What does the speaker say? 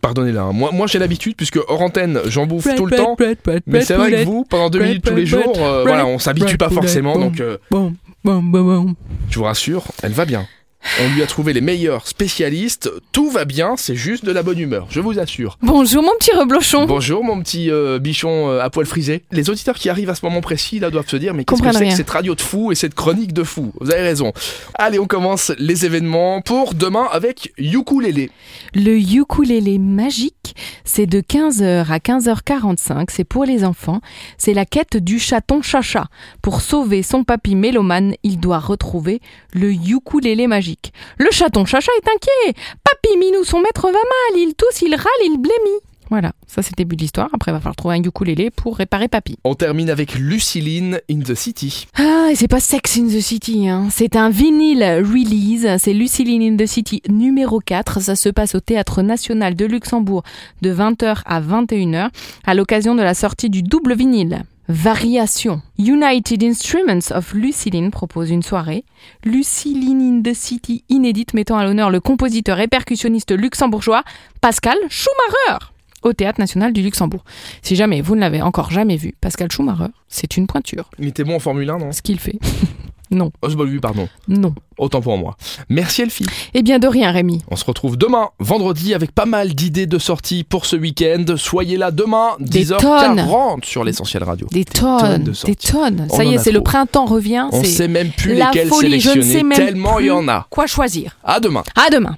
Pardonnez-la, hein. moi, moi j'ai l'habitude puisque hors antenne j'en bouffe tout le temps. Mais c'est vrai que vous, pendant deux minutes tous les jours, euh, voilà, on s'habitue pas forcément. Donc euh, je vous rassure, elle va bien. On lui a trouvé les meilleurs spécialistes. Tout va bien, c'est juste de la bonne humeur, je vous assure. Bonjour mon petit reblochon. Bonjour mon petit euh, bichon euh, à poil frisé. Les auditeurs qui arrivent à ce moment précis là doivent se dire mais qu'est-ce que c'est que cette radio de fou et cette chronique de fou? Vous avez raison. Allez, on commence les événements pour demain avec Ukulele. Le ukulélé magique, c'est de 15h à 15h45, c'est pour les enfants. C'est la quête du chaton chacha. Pour sauver son papy mélomane, il doit retrouver le ukulélé magique. Le chaton chacha est inquiet. Papy Minou, son maître va mal, il tousse, il râle, il blémit. Voilà, ça c'est le début de l'histoire. Après, il va falloir trouver un ukulélé pour réparer papy. On termine avec Luciline in the City. Ah, et c'est pas Sex in the City, hein. c'est un vinyle release, c'est Luciline in the City numéro 4, ça se passe au Théâtre National de Luxembourg de 20h à 21h à l'occasion de la sortie du double vinyle. Variation. United Instruments of Luciline propose une soirée. Luciline in the City inédite mettant à l'honneur le compositeur et percussionniste luxembourgeois Pascal Schumacher au Théâtre National du Luxembourg. Si jamais vous ne l'avez encore jamais vu, Pascal Schumacher, c'est une pointure Il était bon en Formule 1, non ce qu'il fait. non, Oh, pas lui, pardon. non. Autant pour moi. Merci Elfie. Eh bien, de rien, Rémi. On se retrouve demain, vendredi, avec pas mal d'idées de sorties pour ce week-end. Soyez là demain, Des 10h40 sur l'essentiel radio. Des tonnes tonnes, de des tonnes. On Ça y est, c'est le printemps revient. On sait même plus la lesquels folie. Je ne sélectionner, sais même tellement il y en a. Quoi choisir À demain. À demain.